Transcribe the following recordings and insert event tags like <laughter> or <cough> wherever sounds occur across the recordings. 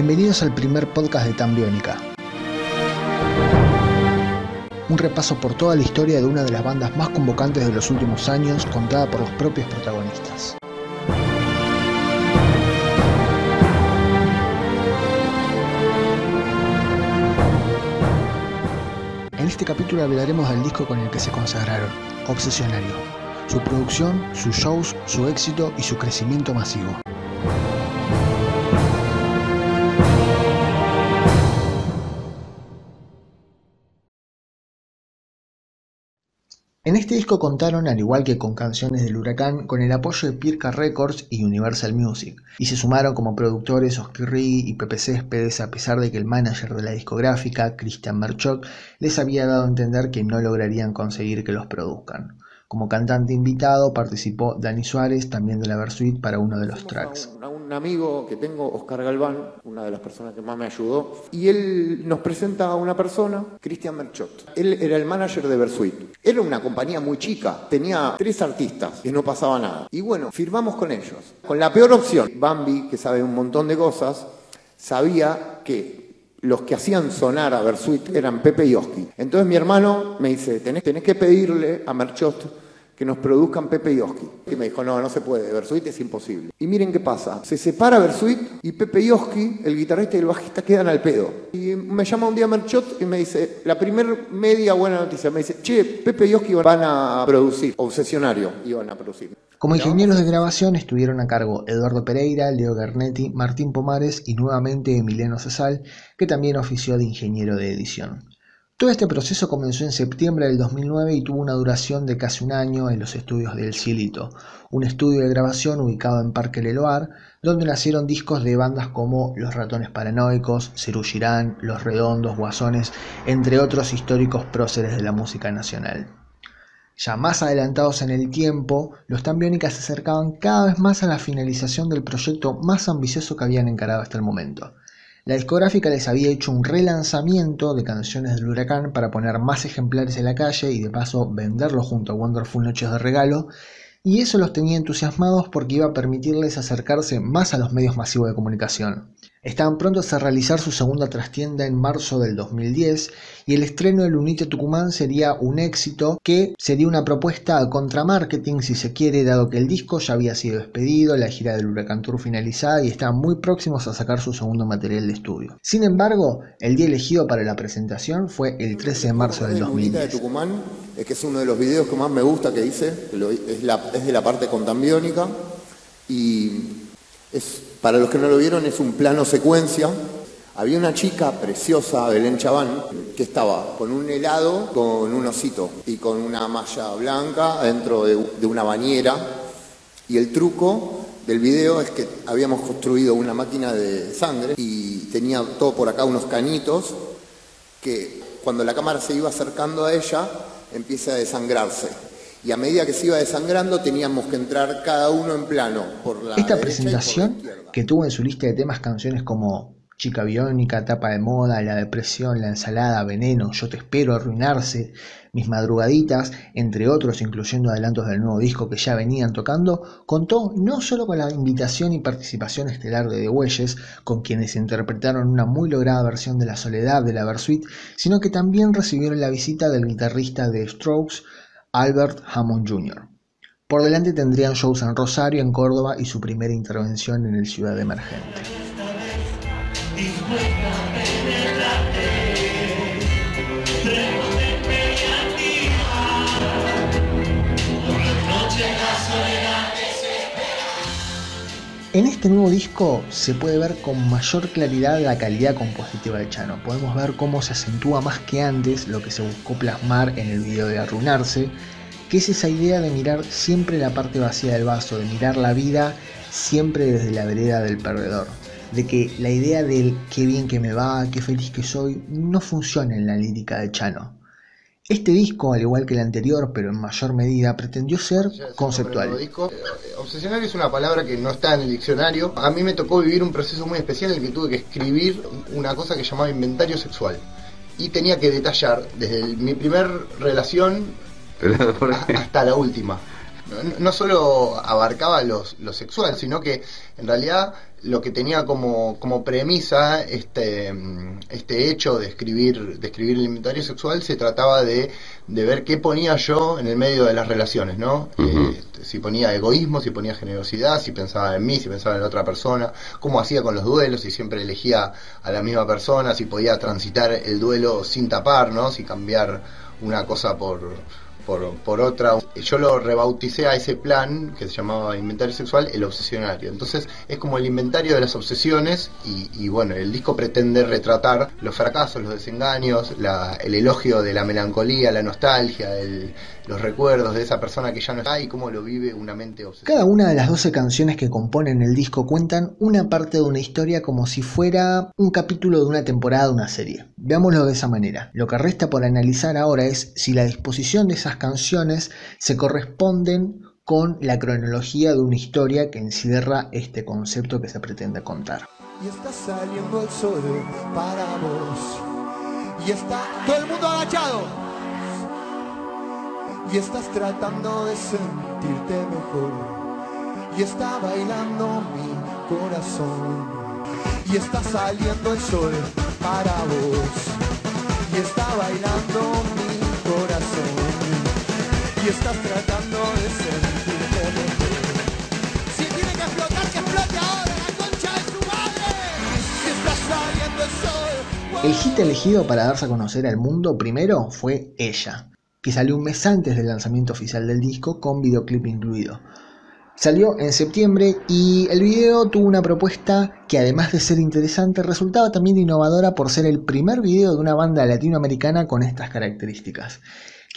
Bienvenidos al primer podcast de Tambiónica. Un repaso por toda la historia de una de las bandas más convocantes de los últimos años, contada por los propios protagonistas. En este capítulo hablaremos del disco con el que se consagraron, Obsesionario, su producción, sus shows, su éxito y su crecimiento masivo. En este disco contaron, al igual que con canciones del Huracán, con el apoyo de Pirca Records y Universal Music, y se sumaron como productores Oscar y Pepe Céspedes, a pesar de que el manager de la discográfica, Christian Merchok, les había dado a entender que no lograrían conseguir que los produzcan. Como cantante invitado participó Dani Suárez, también de la Versuit, para uno de los tracks. Un amigo que tengo, Oscar Galván, una de las personas que más me ayudó, y él nos presenta a una persona, Cristian Merchot. Él era el manager de Versuit. Era una compañía muy chica, tenía tres artistas y no pasaba nada. Y bueno, firmamos con ellos. Con la peor opción, Bambi, que sabe un montón de cosas, sabía que los que hacían sonar a Versuit eran Pepe y Oski. Entonces mi hermano me dice, tenés, que pedirle a Merchot que nos produzcan Pepe y Oski. Y me dijo, no, no se puede, Versuit es imposible. Y miren qué pasa, se separa Versuit y Pepe y Oski, el guitarrista y el bajista, quedan al pedo. Y me llama un día Merchot y me dice, la primer media buena noticia, me dice, che, Pepe y Oski van a producir, obsesionario iban a producir. Como ingenieros de grabación estuvieron a cargo Eduardo Pereira, Leo Garnetti, Martín Pomares y nuevamente Emiliano Cesal, que también ofició de ingeniero de edición. Todo este proceso comenzó en septiembre del 2009 y tuvo una duración de casi un año en los estudios del Cielito, un estudio de grabación ubicado en Parque Leloir, donde nacieron discos de bandas como Los Ratones Paranoicos, Cerú Girán, Los Redondos, Guasones, entre otros históricos próceres de la música nacional. Ya más adelantados en el tiempo, los Tambiónicas se acercaban cada vez más a la finalización del proyecto más ambicioso que habían encarado hasta el momento, la discográfica les había hecho un relanzamiento de canciones del huracán para poner más ejemplares en la calle y de paso venderlo junto a Wonderful Noches de Regalo, y eso los tenía entusiasmados porque iba a permitirles acercarse más a los medios masivos de comunicación. Estaban prontos a realizar su segunda trastienda en marzo del 2010 y el estreno del Unite Tucumán sería un éxito que sería una propuesta a contramarketing si se quiere dado que el disco ya había sido despedido, la gira del Huracán Tour finalizada y estaban muy próximos a sacar su segundo material de estudio. Sin embargo, el día elegido para la presentación fue el 13 de marzo del 2010. de Tucumán es que es uno de los videos que más me gusta que hice, es, es de la parte contambiónica y es, para los que no lo vieron, es un plano secuencia. Había una chica preciosa, Belén Chaván, que estaba con un helado, con un osito y con una malla blanca dentro de, una bañera. Y el truco del video es que habíamos construido una máquina de sangre y tenía todo por acá unos cañitos que cuando la cámara se iba acercando a ella empieza a desangrarse y a medida que se iba desangrando teníamos que entrar cada uno en plano. Por la Esta presentación, que tuvo en su lista de temas canciones como Chica Biónica, Tapa de Moda, La Depresión, La Ensalada, Veneno, Yo Te Espero, Arruinarse, Mis Madrugaditas, entre otros, incluyendo adelantos del nuevo disco que ya venían tocando, contó no solo con la invitación y participación estelar de The Welles, con quienes interpretaron una muy lograda versión de La Soledad de la Versuit, sino que también recibieron la visita del guitarrista de Strokes, Albert Hammond Jr. Por delante tendrían shows en Rosario, en Córdoba y su primera intervención en el Ciudad Emergente. En este nuevo disco se puede ver con mayor claridad la calidad compositiva de Chano. Podemos ver cómo se acentúa más que antes lo que se buscó plasmar en el video de Arruinarse, que es esa idea de mirar siempre la parte vacía del vaso, de mirar la vida siempre desde la vereda del perdedor. De que la idea del qué bien que me va, qué feliz que soy, no funciona en la lírica de Chano. Este disco, al igual que el anterior, pero en mayor medida, pretendió ser conceptual. Eh, obsesionario es una palabra que no está en el diccionario. A mí me tocó vivir un proceso muy especial en el que tuve que escribir una cosa que llamaba inventario sexual. Y tenía que detallar desde mi primer relación hasta la última. No, solo abarcaba lo sexual, sino que en realidad lo que tenía como, como premisa este, este hecho de escribir, de escribir el inventario sexual se trataba de, de ver qué ponía yo en el medio de las relaciones, ¿no? Eh, si ponía egoísmo, si ponía generosidad, si pensaba en mí, si pensaba en la otra persona, cómo hacía con los duelos, si siempre elegía a la misma persona, si podía transitar el duelo sin tapar, ¿no? Si cambiar una cosa por por, otra. Yo lo rebauticé a ese plan que se llamaba inventario sexual, el obsesionario. Entonces es como el inventario de las obsesiones y, bueno, el disco pretende retratar los fracasos, los desengaños, el elogio de la melancolía, la nostalgia, los recuerdos de esa persona que ya no está y cómo lo vive una mente obsesionada. Cada una de las 12 canciones que componen el disco cuentan una parte de una historia como si fuera un capítulo de una temporada de una serie. Veámoslo de esa manera. Lo que resta por analizar ahora es si la disposición de esas canciones se corresponden con la cronología de una historia que encierra este concepto que se pretende contar. Y está saliendo el sol para vos. Y está todo el mundo agachado. Y estás tratando de sentirte mejor. Y está bailando mi corazón. Y está saliendo el sol para vos. Y está bailando que el. El hit elegido para darse a conocer al mundo primero fue Ella, que salió un mes antes del lanzamiento oficial del disco con videoclip incluido. Salió en septiembre y el video tuvo una propuesta que además de ser interesante resultaba también innovadora por ser el primer video de una banda latinoamericana con estas características.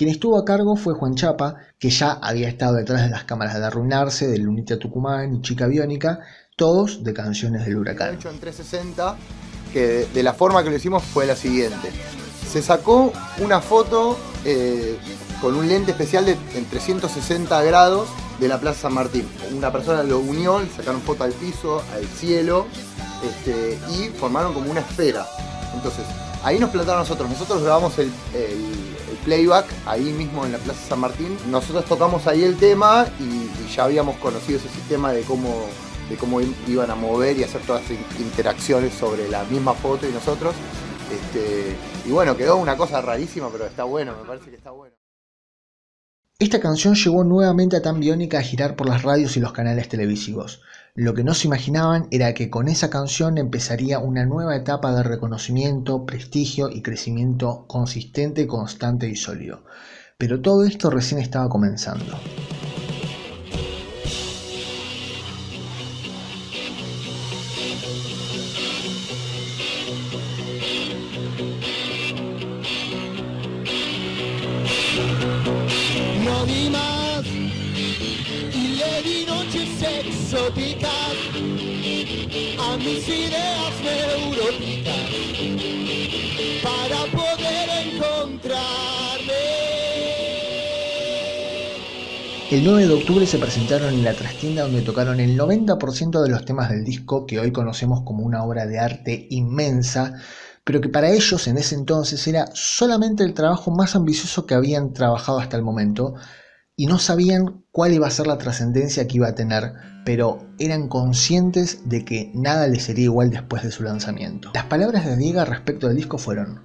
Quien estuvo a cargo fue Juan Chapa, que ya había estado detrás de las cámaras de Arruinarse, de Lunita Tucumán y Chica Biónica, todos de canciones del huracán. Hecho en 360, que de, la forma que lo hicimos fue la siguiente. Se sacó una foto eh, con un lente especial de en 360 grados de la Plaza San Martín. Una persona lo unió, le sacaron foto al piso, al cielo, este, y formaron como una esfera. Entonces, ahí nos plantaron nosotros. Nosotros grabamos el playback ahí mismo en la Plaza San Martín. Nosotros tocamos ahí el tema y, ya habíamos conocido ese sistema de cómo, de cómo iban a mover y hacer todas las interacciones sobre la misma foto y nosotros. Este, y bueno, quedó una cosa rarísima, pero está bueno, me parece que está bueno. Esta canción llevó nuevamente a Tan Biónica a girar por las radios y los canales televisivos. Lo que no se imaginaban era que con esa canción empezaría una nueva etapa de reconocimiento, prestigio y crecimiento consistente, constante y sólido. Pero todo esto recién estaba comenzando. A mis ideas neuróticas para poder encontrarme. El 9 de octubre se presentaron en la trastienda donde tocaron el 90% de los temas del disco que hoy conocemos como una obra de arte inmensa, pero que para ellos en ese entonces era solamente el trabajo más ambicioso que habían trabajado hasta el momento, y no sabían cuál iba a ser la trascendencia que iba a tener, pero eran conscientes de que nada les sería igual después de su lanzamiento. Las palabras de Diego respecto del disco fueron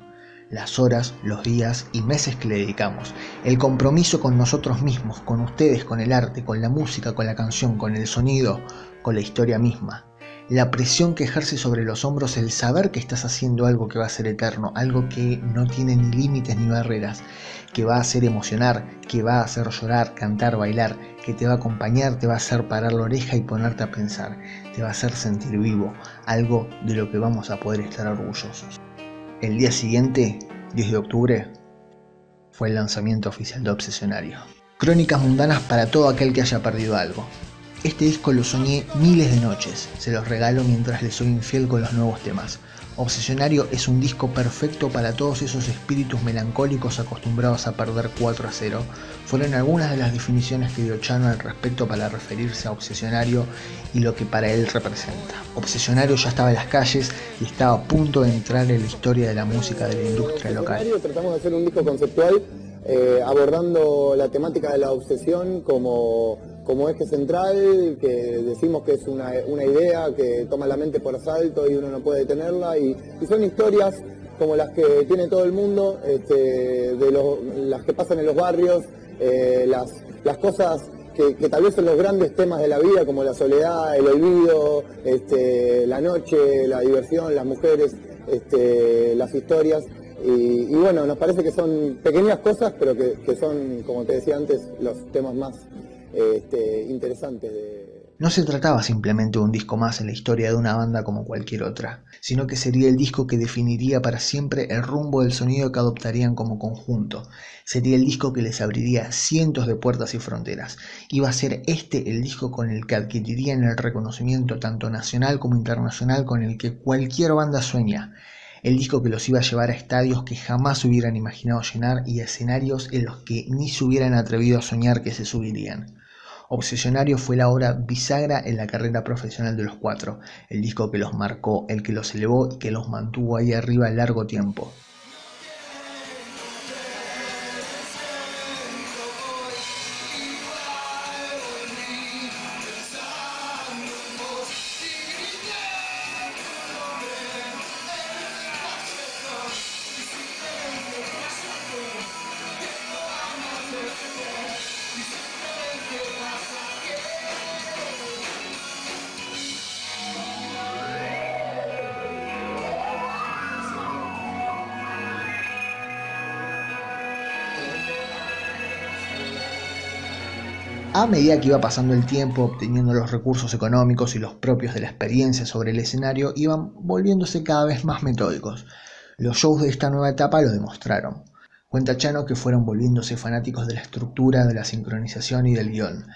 las horas, los días y meses que le dedicamos, el compromiso con nosotros mismos, con ustedes, con el arte, con la música, con la canción, con el sonido, con la historia misma la presión que ejerce sobre los hombros el saber que estás haciendo algo que va a ser eterno, algo que no tiene ni límites ni barreras, que va a hacer emocionar, que va a hacer llorar, cantar, bailar, que te va a acompañar, te va a hacer parar la oreja y ponerte a pensar, te va a hacer sentir vivo, algo de lo que vamos a poder estar orgullosos. El día siguiente, 10 de octubre, fue el lanzamiento oficial de Obsesionario. Crónicas mundanas para todo aquel que haya perdido algo. Este disco lo soñé miles de noches, se los regalo mientras le soy infiel con los nuevos temas. Obsesionario es un disco perfecto para todos esos espíritus melancólicos acostumbrados a perder 4 a 0. Fueron algunas de las definiciones que dio Chano al respecto para referirse a Obsesionario y lo que para él representa. Obsesionario ya estaba en las calles y estaba a punto de entrar en la historia de la música de la industria local. Tratamos de hacer un disco conceptual eh, abordando la temática de la obsesión como, como eje central, que decimos que es una, idea que toma la mente por asalto y uno no puede detenerla, y, son historias como las que tiene todo el mundo, este, de las que pasan en los barrios, eh, las, cosas que, tal vez son los grandes temas de la vida, como la soledad, el olvido, este, la noche, la diversión, las mujeres, este, las historias. Y, bueno, nos parece que son pequeñas cosas, pero que, son, como te decía antes, los temas más este, de, no se trataba simplemente de un disco más en la historia de una banda como cualquier otra, sino que sería el disco que definiría para siempre el rumbo del sonido que adoptarían como conjunto. Sería el disco que les abriría cientos de puertas y fronteras. Iba a ser este el disco con el que adquirirían el reconocimiento tanto nacional como internacional con el que cualquier banda sueña el disco que los iba a llevar a estadios que jamás hubieran imaginado llenar y a escenarios en los que ni se hubieran atrevido a soñar que se subirían. Obsesionario fue la obra bisagra en la carrera profesional de los cuatro, el disco que los marcó, el que los elevó y que los mantuvo ahí arriba largo tiempo. A medida que iba pasando el tiempo, obteniendo los recursos económicos y los propios de la experiencia sobre el escenario, iban volviéndose cada vez más metódicos. Los shows de esta nueva etapa lo demostraron. Cuenta Chano que fueron volviéndose fanáticos de la estructura, de la sincronización y del guion.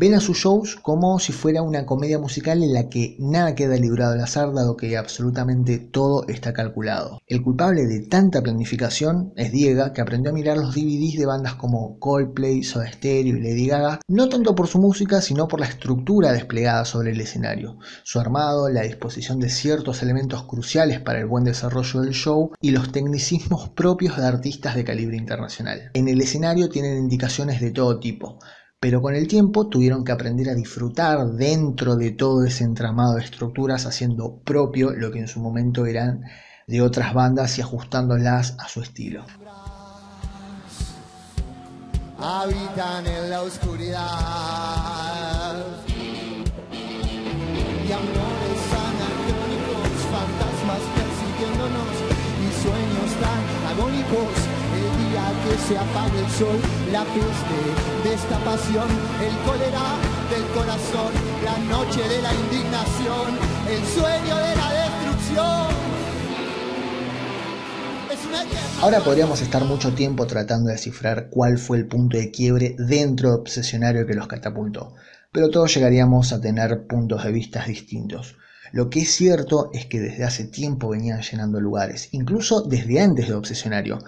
Ven a sus shows como si fuera una comedia musical en la que nada queda librado al azar, dado que absolutamente todo está calculado. El culpable de tanta planificación es Diego, que aprendió a mirar los DVDs de bandas como Coldplay, Soda Stereo y Lady Gaga, no tanto por su música, sino por la estructura desplegada sobre el escenario, su armado, la disposición de ciertos elementos cruciales para el buen desarrollo del show y los tecnicismos propios de artistas de calibre internacional. En el escenario tienen indicaciones de todo tipo, pero con el tiempo tuvieron que aprender a disfrutar dentro de todo ese entramado de estructuras, haciendo propio lo que en su momento eran de otras bandas y ajustándolas a su estilo. Habitan en la oscuridad y amores anacrónicos, fantasmas persiguiéndonos y sueños tan agónicos que se apague el sol, la peste de esta pasión, el cólera del corazón, la noche de la indignación, el sueño de la destrucción. Ahora podríamos estar mucho tiempo tratando de descifrar cuál fue el punto de quiebre dentro de Obsesionario que los catapultó, pero todos llegaríamos a tener puntos de vista distintos. Lo que es cierto es que desde hace tiempo venían llenando lugares, incluso desde antes de Obsesionario,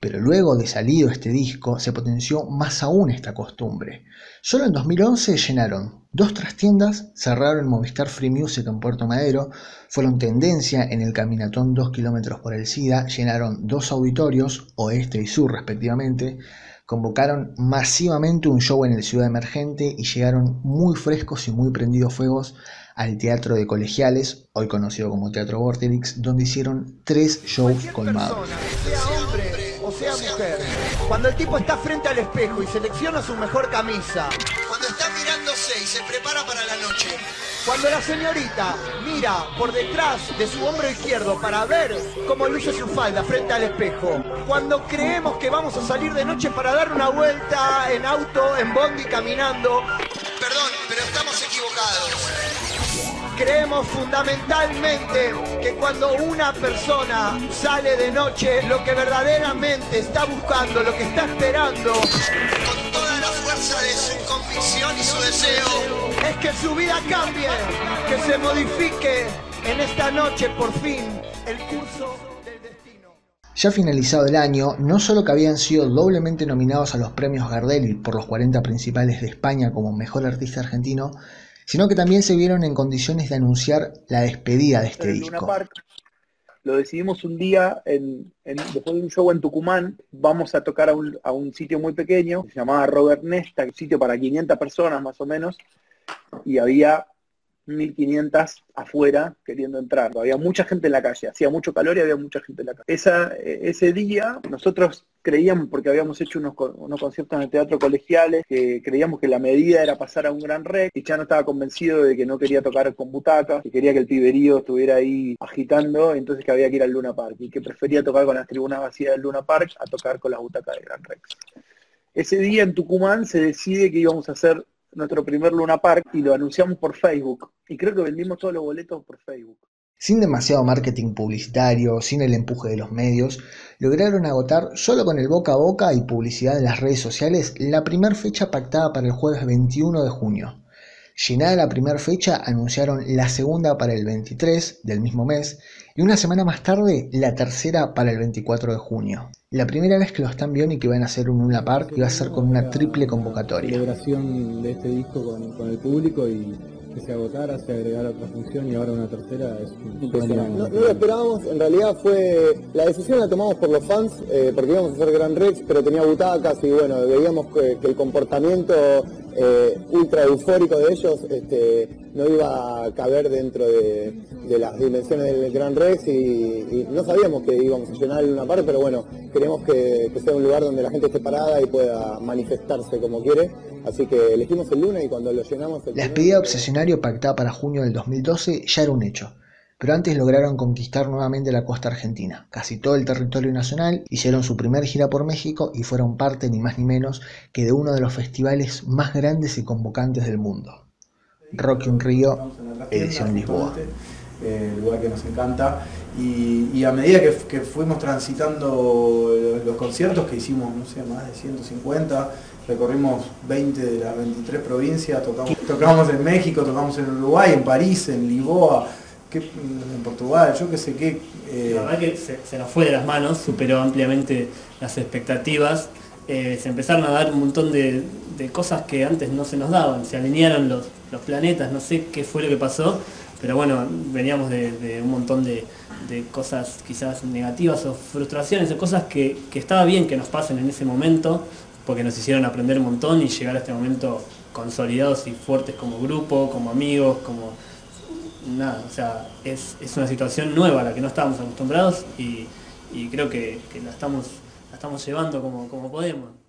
pero luego de salido este disco se potenció más aún esta costumbre. Solo en 2011 llenaron dos trastiendas, cerraron Movistar Free Music en Puerto Madero, fueron tendencia en el Caminatón 2 km por el SIDA, llenaron dos auditorios, oeste y sur respectivamente, convocaron masivamente un show en el Ciudad Emergente y llegaron muy frescos y muy prendidos fuegos al Teatro de Colegiales, hoy conocido como Teatro Vorterix, donde hicieron tres shows colmados. O sea mujer, cuando el tipo está frente al espejo y selecciona su mejor camisa, cuando está mirándose y se prepara para la noche, cuando la señorita mira por detrás de su hombro izquierdo para ver cómo luce su falda frente al espejo, cuando creemos que vamos a salir de noche para dar una vuelta en auto, en bondi, caminando, perdón, pero estamos equivocados creemos fundamentalmente que cuando una persona sale de noche, lo que verdaderamente está buscando, lo que está esperando, con toda la fuerza de su convicción y su deseo, es que su vida cambie, que se modifique en esta noche por fin el curso. del destino. Ya finalizado el año, no solo que habían sido doblemente nominados a los premios Gardel por los 40 principales de España como mejor artista argentino, sino que también se vieron en condiciones de anunciar la despedida de este disco. lo decidimos un día, en, después de un show en Tucumán, vamos a tocar a un, a un sitio muy pequeño, se llamaba Robert Nesta, un sitio para 500 personas más o menos, y había 1500 afuera queriendo entrar. Había mucha gente en la calle, hacía mucho calor y había mucha gente en la calle. Esa, ese día nosotros creíamos, porque habíamos hecho unos, unos conciertos en el teatro colegiales, que creíamos que la medida era pasar a un gran rec, y ya no estaba convencido de que no quería tocar con butacas, que quería que el piberío estuviera ahí agitando, entonces que había que ir al Luna Park, y que prefería tocar con las tribunas vacías del Luna Park a tocar con las butacas de Gran Rex. Ese día en Tucumán se decide que íbamos a hacer nuestro primer Luna Park y lo anunciamos por Facebook. Y creo que vendimos todos los boletos por Facebook. Sin demasiado marketing publicitario, sin el empuje de los medios, lograron agotar solo con el boca a boca y publicidad en las redes sociales la primera fecha pactada para el jueves 21 de junio. Llenada la primera fecha, anunciaron la segunda para el 23 del mismo mes y una semana más tarde la tercera para el 24 de junio. La primera vez que los están y que van a hacer un Luna Park y va a ser con una triple convocatoria. celebración de este disco con, con el público y que se agotara, se agregara otra función y ahora una tercera es impresionante. No, no, lo esperábamos, en realidad fue, la decisión la tomamos por los fans, eh, porque íbamos a hacer Gran Rex, pero tenía butacas y bueno, veíamos que, el comportamiento eh, ultra eufórico de ellos este, no iba a caber dentro de, las dimensiones del Gran Rex y, no sabíamos que íbamos a llenar una parte, pero bueno, queremos que, que sea un lugar donde la gente esté parada y pueda manifestarse como quiere. Así que elegimos el lunes y cuando lo llenamos... la despedida obsesionario pactada para junio del 2012 ya era un hecho, pero antes lograron conquistar nuevamente la costa argentina, casi todo el territorio nacional, hicieron su primer gira por México y fueron parte ni más ni menos que de uno de los festivales más grandes y convocantes del mundo. Rock un Río, edición Lisboa. El lugar que nos encanta. Y, a medida que, fuimos transitando los conciertos que hicimos, no sé, más de 150, recorrimos 20 de las 23 provincias, tocamos, tocamos en México, tocamos en Uruguay, en París, en Lisboa, en Portugal, yo qué sé qué. Eh, la verdad que se, nos fue de las manos, superó ampliamente las expectativas. Eh, se empezaron a dar un montón de, cosas que antes no se nos daban, se alinearon los, planetas, no sé qué fue lo que pasó, pero bueno, veníamos de, un montón de, cosas quizás negativas o frustraciones o cosas que, que estaba bien que nos pasen en ese momento, porque nos hicieron aprender un montón y llegar a este momento consolidados y fuertes como grupo, como amigos, como nada, o sea, es, una situación nueva a la que no estábamos acostumbrados y, creo que, la, estamos, la estamos llevando como, como podemos.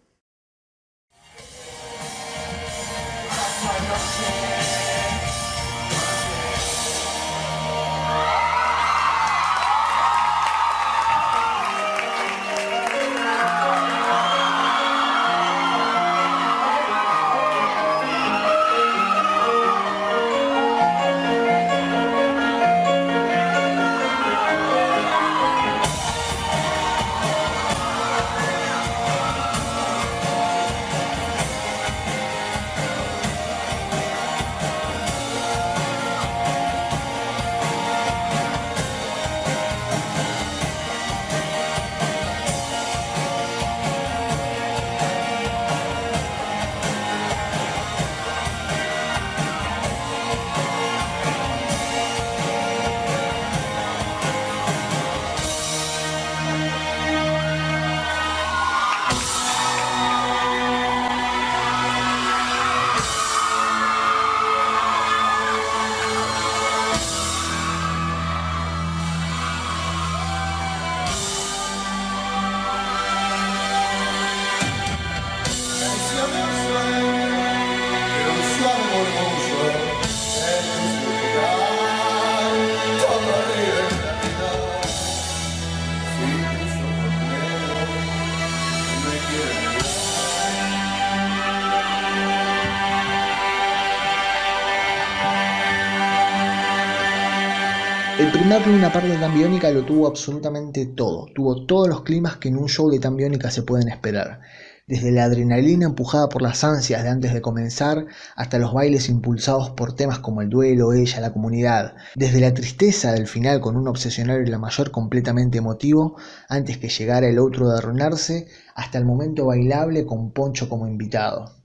Primer Luna Park de Tambiónica lo tuvo absolutamente todo, tuvo todos los climas que en un show de Tambiónica se pueden esperar, desde la adrenalina empujada por las ansias de antes de comenzar hasta los bailes impulsados por temas como el duelo, ella, la comunidad, desde la tristeza del final con un obsesionario y la mayor completamente emotivo antes que llegara el otro de arruinarse, hasta el momento bailable con Poncho como invitado.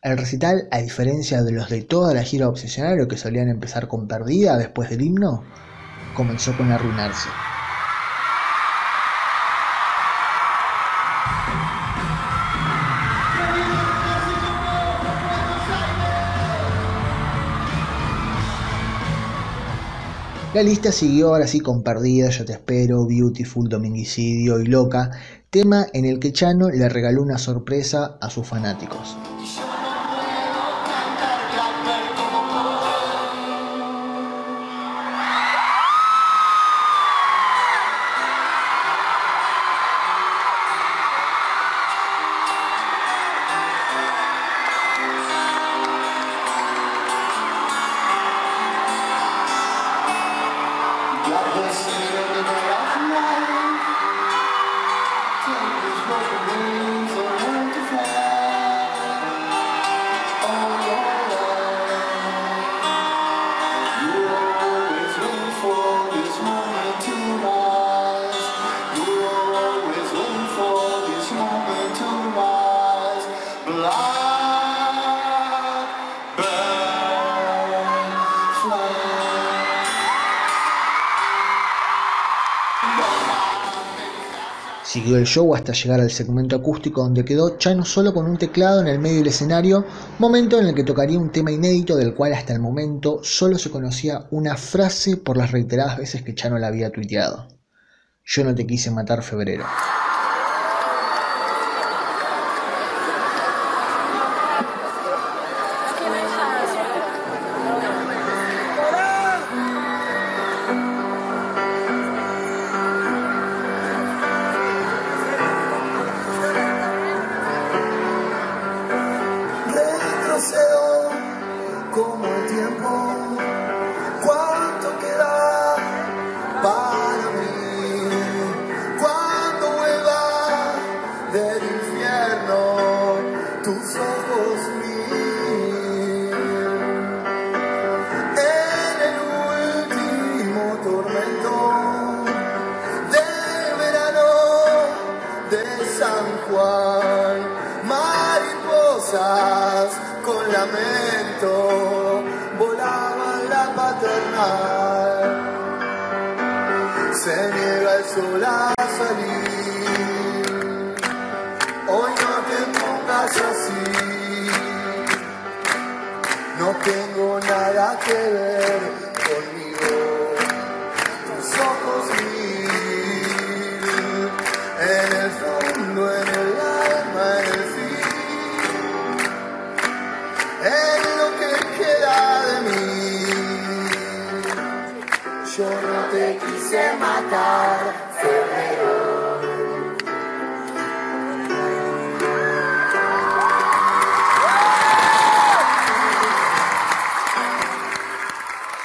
El recital, a diferencia de los de toda la gira obsesionario que solían empezar con perdida después del himno, comenzó con arruinarse. La lista siguió ahora sí con Perdida, Yo Te Espero, Beautiful, Dominguicidio y Loca, tema en el que Chano le regaló una sorpresa a sus fanáticos. Siguió el show hasta llegar al segmento acústico donde quedó Chano solo con un teclado en el medio del escenario, momento en el que tocaría un tema inédito del cual hasta el momento solo se conocía una frase por las reiteradas veces que Chano la había tuiteado. Yo no te quise matar febrero. Se niega el sol a salir. Hoy no te pongas así. No tengo nada que ver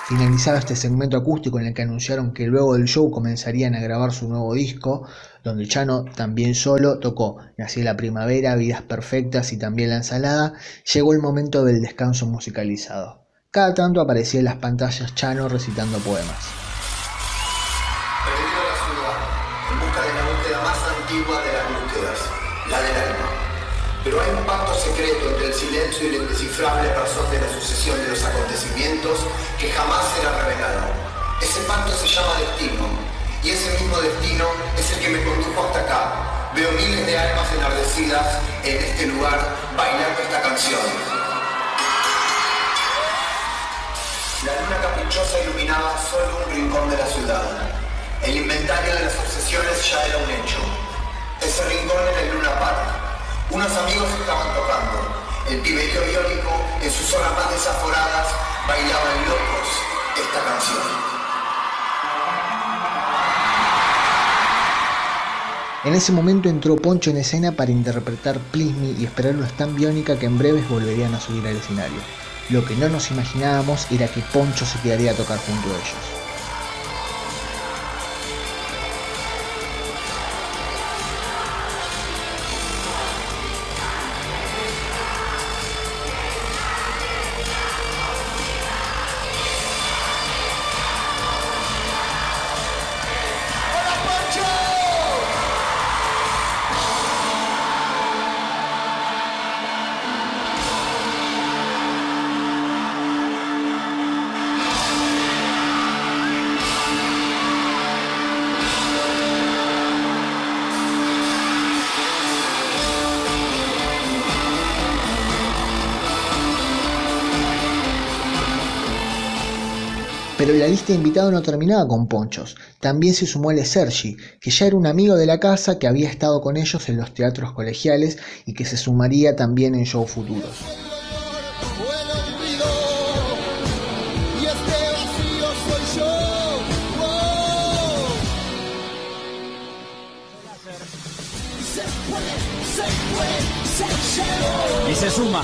Finalizado este segmento acústico en el que anunciaron que luego del show comenzarían a grabar su nuevo disco, donde Chano también solo tocó Nací la primavera, Vidas perfectas y también La ensalada, llegó el momento del descanso musicalizado. Cada tanto aparecía en las pantallas Chano recitando poemas. Antigua de las búsquedas, la del alma. Pero hay un pacto secreto entre el silencio y la indescifrable razón de la sucesión de los acontecimientos que jamás será revelado. Ese pacto se llama destino, y ese mismo destino es el que me condujo hasta acá. Veo miles de almas enardecidas en este lugar bailando esta canción. La luna caprichosa iluminaba solo un rincón de la ciudad. El inventario de las obsesiones ya era un hecho. Ese rincón era el Luna Park unos amigos estaban tocando. El piberío iónico, en sus horas más desaforadas, bailaban locos esta canción. En ese momento entró Poncho en escena para interpretar Please Me y esperarlo tan biónica que en breves volverían a subir al escenario. Lo que no nos imaginábamos era que Poncho se quedaría a tocar junto a ellos. Pero la lista de invitados no terminaba con Ponchos. También se sumó el Sergi, que ya era un amigo de la casa que había estado con ellos en los teatros colegiales y que se sumaría también en shows futuros. Y se suma.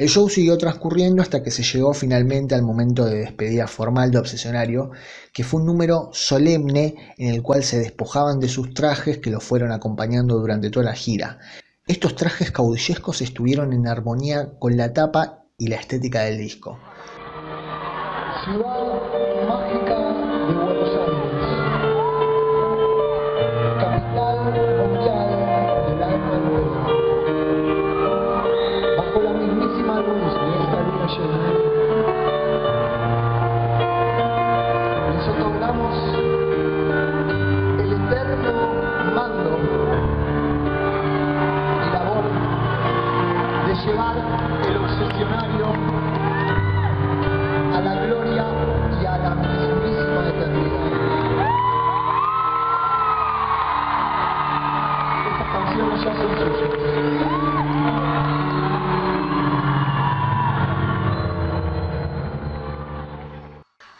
El show siguió transcurriendo hasta que se llegó finalmente al momento de despedida formal de Obsesionario, que fue un número solemne en el cual se despojaban de sus trajes que los fueron acompañando durante toda la gira. Estos trajes caudillescos estuvieron en armonía con la tapa y la estética del disco.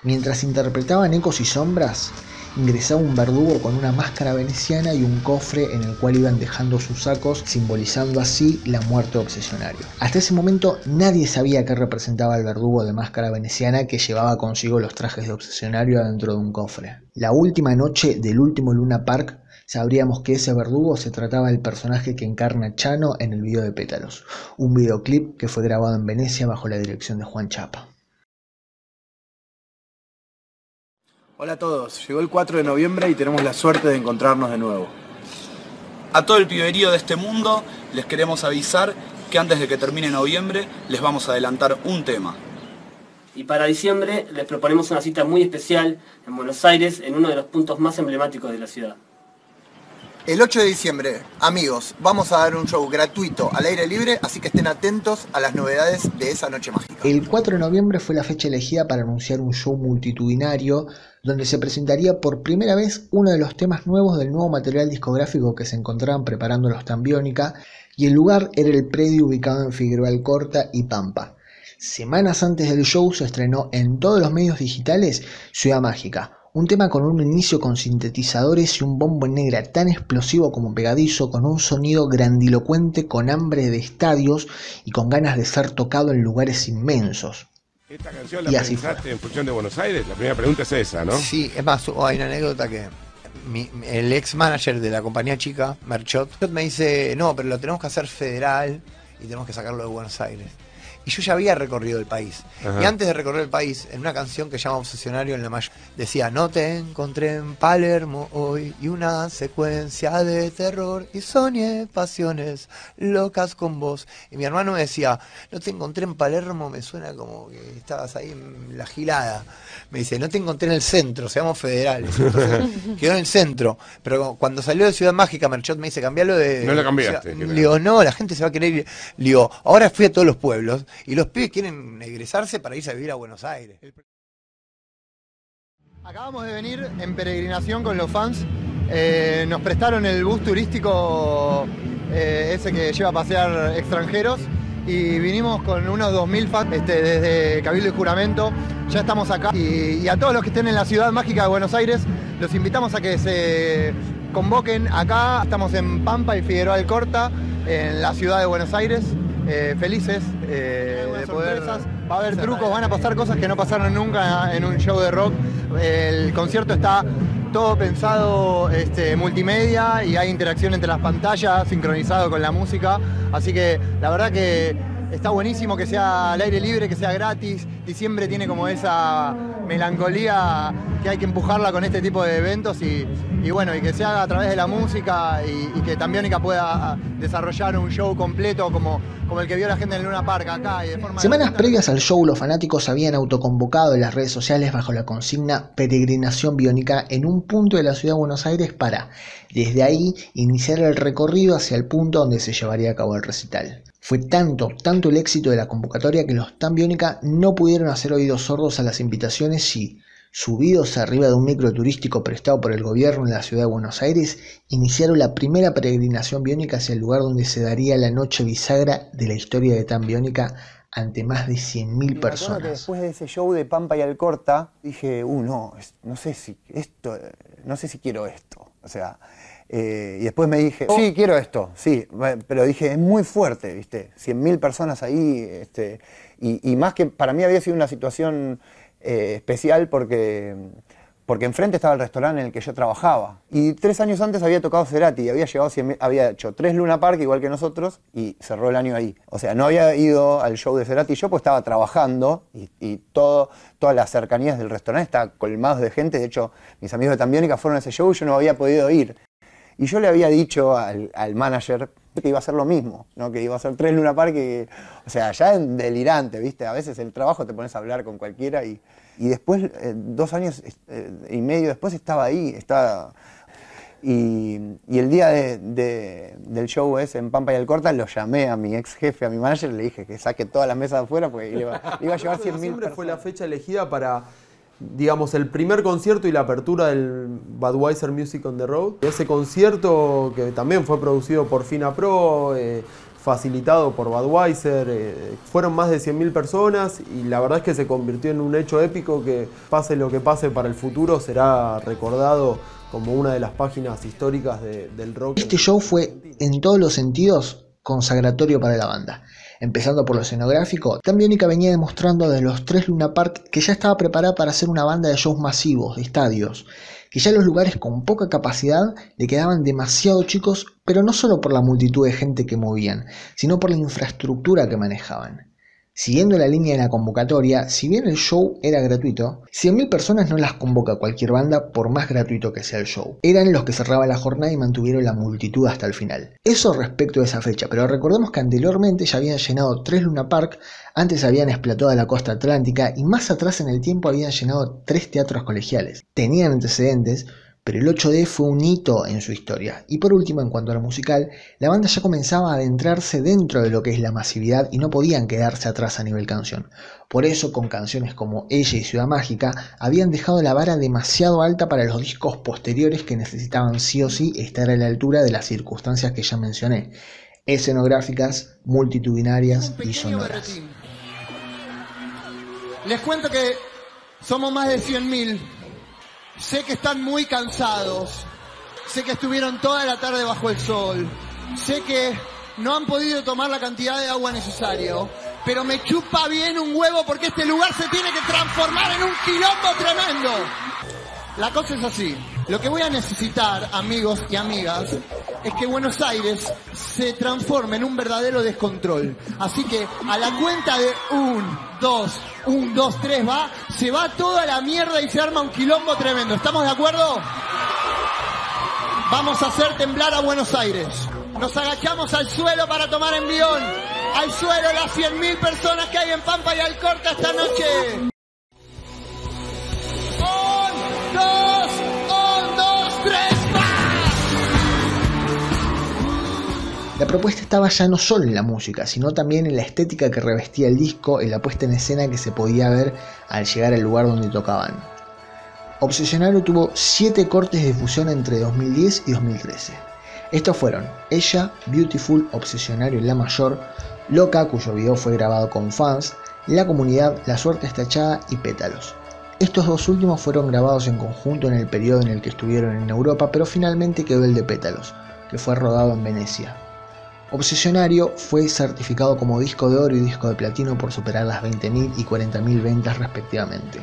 Mientras interpretaban ecos y sombras, ingresaba un verdugo con una máscara veneciana y un cofre en el cual iban dejando sus sacos, simbolizando así la muerte de obsesionario. Hasta ese momento nadie sabía qué representaba el verdugo de máscara veneciana que llevaba consigo los trajes de obsesionario adentro de un cofre. La última noche del último Luna Park sabríamos que ese verdugo se trataba del personaje que encarna Chano en el video de Pétalos, un videoclip que fue grabado en Venecia bajo la dirección de Juan Chapa. Hola a todos, llegó el 4 de noviembre y tenemos la suerte de encontrarnos de nuevo. A todo el piberío de este mundo les queremos avisar que antes de que termine noviembre les vamos a adelantar un tema. Y para diciembre les proponemos una cita muy especial en Buenos Aires, en uno de los puntos más emblemáticos de la ciudad. El 8 de diciembre, amigos, vamos a dar un show gratuito al aire libre, así que estén atentos a las novedades de esa noche mágica. El 4 de noviembre fue la fecha elegida para anunciar un show multitudinario donde se presentaría por primera vez uno de los temas nuevos del nuevo material discográfico que se encontraban preparando los Tambiónica y el lugar era el predio ubicado en Figueroa Alcorta y Pampa. Semanas antes del show se estrenó en todos los medios digitales Ciudad Mágica, un tema con un inicio con sintetizadores y un bombo en negra tan explosivo como pegadizo, con un sonido grandilocuente, con hambre de estadios y con ganas de ser tocado en lugares inmensos. ¿Esta canción la Y así pensaste en función de Buenos Aires? La primera pregunta es esa, ¿no? Sí, es más, hay una anécdota que mi- el ex manager de la compañía chica, Merchot, me dice, no, pero lo tenemos que hacer federal y tenemos que sacarlo de Buenos Aires. Y yo ya había recorrido el país. Ajá. Y antes de recorrer el país, en una canción que llama Obsesionario en la mayor, decía, no te encontré en Palermo hoy y una secuencia de terror y soñé pasiones locas con vos. Y mi hermano me decía, no te encontré en Palermo, me suena como que estabas ahí en la gilada. Me dice, no te encontré en el centro, seamos federales. Entonces, <laughs> quedó en el centro. Pero cuando salió de Ciudad Mágica, Merchot me dice, cambialo de... No lo cambiaste. Le digo, no, la gente se va a querer ir. Le digo, ahora fui a todos los pueblos y los pibes quieren egresarse para irse a vivir a Buenos Aires. Acabamos de venir en peregrinación con los fans. Eh, nos prestaron el bus turístico eh, ese que lleva a pasear extranjeros y vinimos con unos 2.000 fans este, desde Cabildo y Juramento. Ya estamos acá y, y a todos los que estén en la ciudad mágica de Buenos Aires los invitamos a que se convoquen acá. Estamos en Pampa y Figueroa Alcorta, en la ciudad de Buenos Aires. Eh, felices eh, de poder. Va a haber trucos, van a pasar cosas que no pasaron nunca en un show de rock. El concierto está todo pensado este, multimedia y hay interacción entre las pantallas, sincronizado con la música. Así que la verdad que está buenísimo que sea al aire libre, que sea gratis. Diciembre tiene como esa melancolía que hay que empujarla con este tipo de eventos y, y bueno, y que se haga a través de la música y, y que Tambiónica pueda desarrollar un show completo como, como el que vio la gente en Luna Park acá. Y de forma Semanas previas al show, los fanáticos habían autoconvocado en las redes sociales bajo la consigna Peregrinación Biónica en un punto de la ciudad de Buenos Aires para, desde ahí, iniciar el recorrido hacia el punto donde se llevaría a cabo el recital. Fue tanto, tanto el éxito de la convocatoria que los Tan Biónica no pudieron hacer oídos sordos a las invitaciones y, subidos arriba de un micro turístico prestado por el gobierno en la ciudad de Buenos Aires, iniciaron la primera peregrinación biónica hacia el lugar donde se daría la noche bisagra de la historia de Tan Biónica ante más de 100.000 Me acuerdo que personas. después de ese show de Pampa y Alcorta, dije, uh, no, no sé si esto, no sé si quiero esto. O sea, eh, y después me dije, sí, quiero esto, sí, pero dije, es muy fuerte, ¿viste? 100.000 personas ahí, este, y, y más que para mí había sido una situación eh, especial porque, porque enfrente estaba el restaurante en el que yo trabajaba. Y tres años antes había tocado Cerati y había, llegado 100.000 había hecho tres Luna Park igual que nosotros y cerró el año ahí. O sea, no había ido al show de Cerati yo pues estaba trabajando y, y todo, todas las cercanías del restaurante estaban colmados de gente. De hecho, mis amigos de Tambiónica fueron a ese show y yo no había podido ir. Y yo le había dicho al, al manager que iba a hacer lo mismo, ¿no? que iba a hacer tres Luna Park. y- o sea, ya es delirante, ¿viste? A veces el trabajo te pones a hablar con cualquiera y, y después, eh, dos años eh, y medio después, estaba ahí. Estaba, y, y el día de- de- del show ese en Pampa y Alcorta lo llamé a mi ex jefe, a mi manager, le dije que saque todas las mesas de afuera porque iba, iba a llevar <laughs> 100 mil Siempre fue la fecha elegida para, digamos, el primer concierto y la apertura del Budweiser Music on the Road. Ese concierto que también fue producido por Fina Pro, eh, facilitado por Budweiser, eh, fueron más de 100.000 personas y la verdad es que se convirtió en un hecho épico que pase lo que pase para el futuro será recordado como una de las páginas históricas de- del rock. Este show fue, en todos los sentidos, consagratorio para la banda. Empezando por lo escenográfico, Tambiónica venía demostrando desde los tres Luna Park que ya estaba preparada para hacer una banda de shows masivos, de estadios, que ya los lugares con poca capacidad le quedaban demasiado chicos, pero no solo por la multitud de gente que movían, sino por la infraestructura que manejaban. Siguiendo la línea de la convocatoria, si bien el show era gratuito, 100.000 personas no las convoca cualquier banda por más gratuito que sea el show. Eran los que cerraban la jornada y mantuvieron la multitud hasta el final. Eso respecto a esa fecha, pero recordemos que anteriormente ya habían llenado tres Luna Park, antes habían explotado la costa atlántica y más atrás en el tiempo habían llenado tres teatros colegiales. Tenían antecedentes, pero el 8D fue un hito en su historia. Y por último, en cuanto a lo musical, la banda ya comenzaba a adentrarse dentro de lo que es la masividad y no podían quedarse atrás a nivel canción. Por eso, con canciones como Ella y Ciudad Mágica, habían dejado la vara demasiado alta para los discos posteriores que necesitaban sí o sí estar a la altura de las circunstancias que ya mencioné, escenográficas, multitudinarias y sonoras. Les cuento que somos más de 100.000. Sé que están muy cansados. Sé que estuvieron toda la tarde bajo el sol. Sé que no han podido tomar la cantidad de agua necesaria. Pero me chupa bien un huevo porque este lugar se tiene que transformar en un quilombo tremendo. La cosa es así. Lo que voy a necesitar, amigos y amigas, es que Buenos Aires se transforme en un verdadero descontrol. Así que a la cuenta de un, dos, un, dos, tres, va, se va toda la mierda y se arma un quilombo tremendo. ¿Estamos de acuerdo? Vamos a hacer temblar a Buenos Aires. Nos agachamos al suelo para tomar envión. Al suelo las 100.000 personas que hay en Pampa y Alcorta esta noche. La propuesta estaba ya no solo en la música, sino también en la estética que revestía el disco, en la puesta en escena que se podía ver al llegar al lugar donde tocaban. Obsesionario tuvo 7 cortes de difusión entre 2010 y 2013. Estos fueron Ella, Beautiful, Obsesionario La Mayor, Loca, cuyo video fue grabado con fans, La Comunidad, La Suerte está echada y Pétalos. Estos dos últimos fueron grabados en conjunto en el periodo en el que estuvieron en Europa, pero finalmente quedó el de Pétalos, que fue rodado en Venecia. Obsesionario fue certificado como disco de oro y disco de platino por superar las 20.000 y 40.000 ventas respectivamente.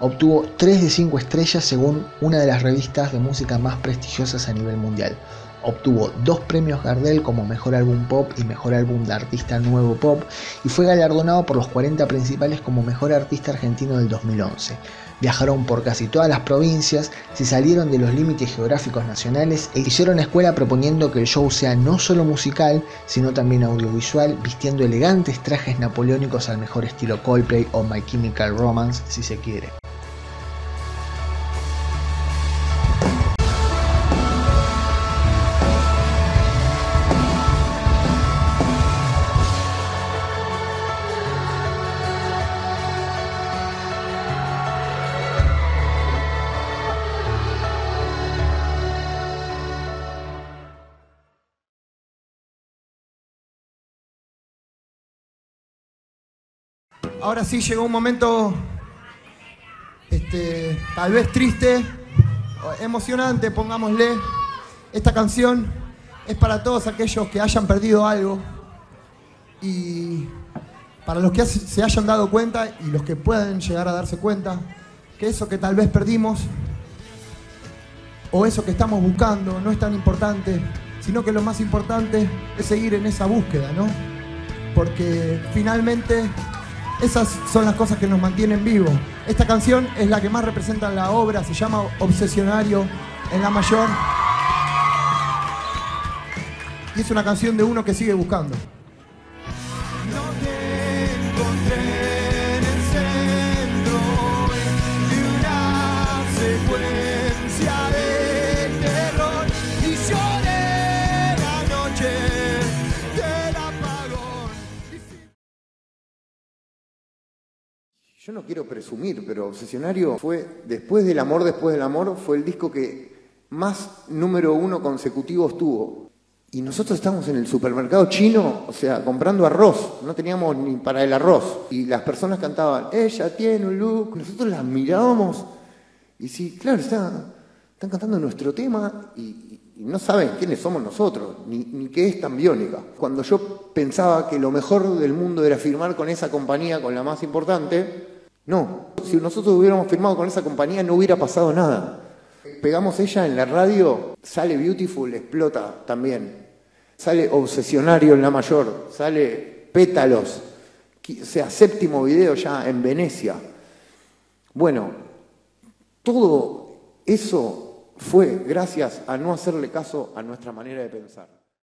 Obtuvo 3 de 5 estrellas según una de las revistas de música más prestigiosas a nivel mundial, Obtuvo dos premios Gardel como Mejor Álbum Pop y Mejor Álbum de Artista Nuevo Pop y fue galardonado por los 40 principales como Mejor Artista Argentino del 2011. Viajaron por casi todas las provincias, se salieron de los límites geográficos nacionales e hicieron escuela proponiendo que el show sea no solo musical, sino también audiovisual, vistiendo elegantes trajes napoleónicos al mejor estilo Coldplay o My Chemical Romance si se quiere. Ahora sí llegó un momento, este, tal vez triste, emocionante, pongámosle. Esta canción es para todos aquellos que hayan perdido algo y para los que se hayan dado cuenta y los que puedan llegar a darse cuenta que eso que tal vez perdimos o eso que estamos buscando no es tan importante, sino que lo más importante es seguir en esa búsqueda, ¿no? Porque finalmente esas son las cosas que nos mantienen vivos. Esta canción es la que más representa la obra, se llama Obsesionario en la mayor. Y es una canción de uno que sigue buscando. Yo no quiero presumir, pero Obsesionario fue, después del amor, después del amor, fue el disco que más número uno consecutivos tuvo. Y nosotros estábamos en el supermercado chino, o sea, comprando arroz, no teníamos ni para el arroz. Y las personas cantaban, ella tiene un look, nosotros las mirábamos. Y sí, claro, están, están cantando nuestro tema y, y no saben quiénes somos nosotros, ni, ni qué es tan biónica. Cuando yo pensaba que lo mejor del mundo era firmar con esa compañía, con la más importante, no, si nosotros hubiéramos firmado con esa compañía no hubiera pasado nada. Pegamos ella en la radio, sale Beautiful, explota también. Sale Obsesionario en la mayor, sale Pétalos, o sea, séptimo video ya en Venecia. Bueno, todo eso fue gracias a no hacerle caso a nuestra manera de pensar.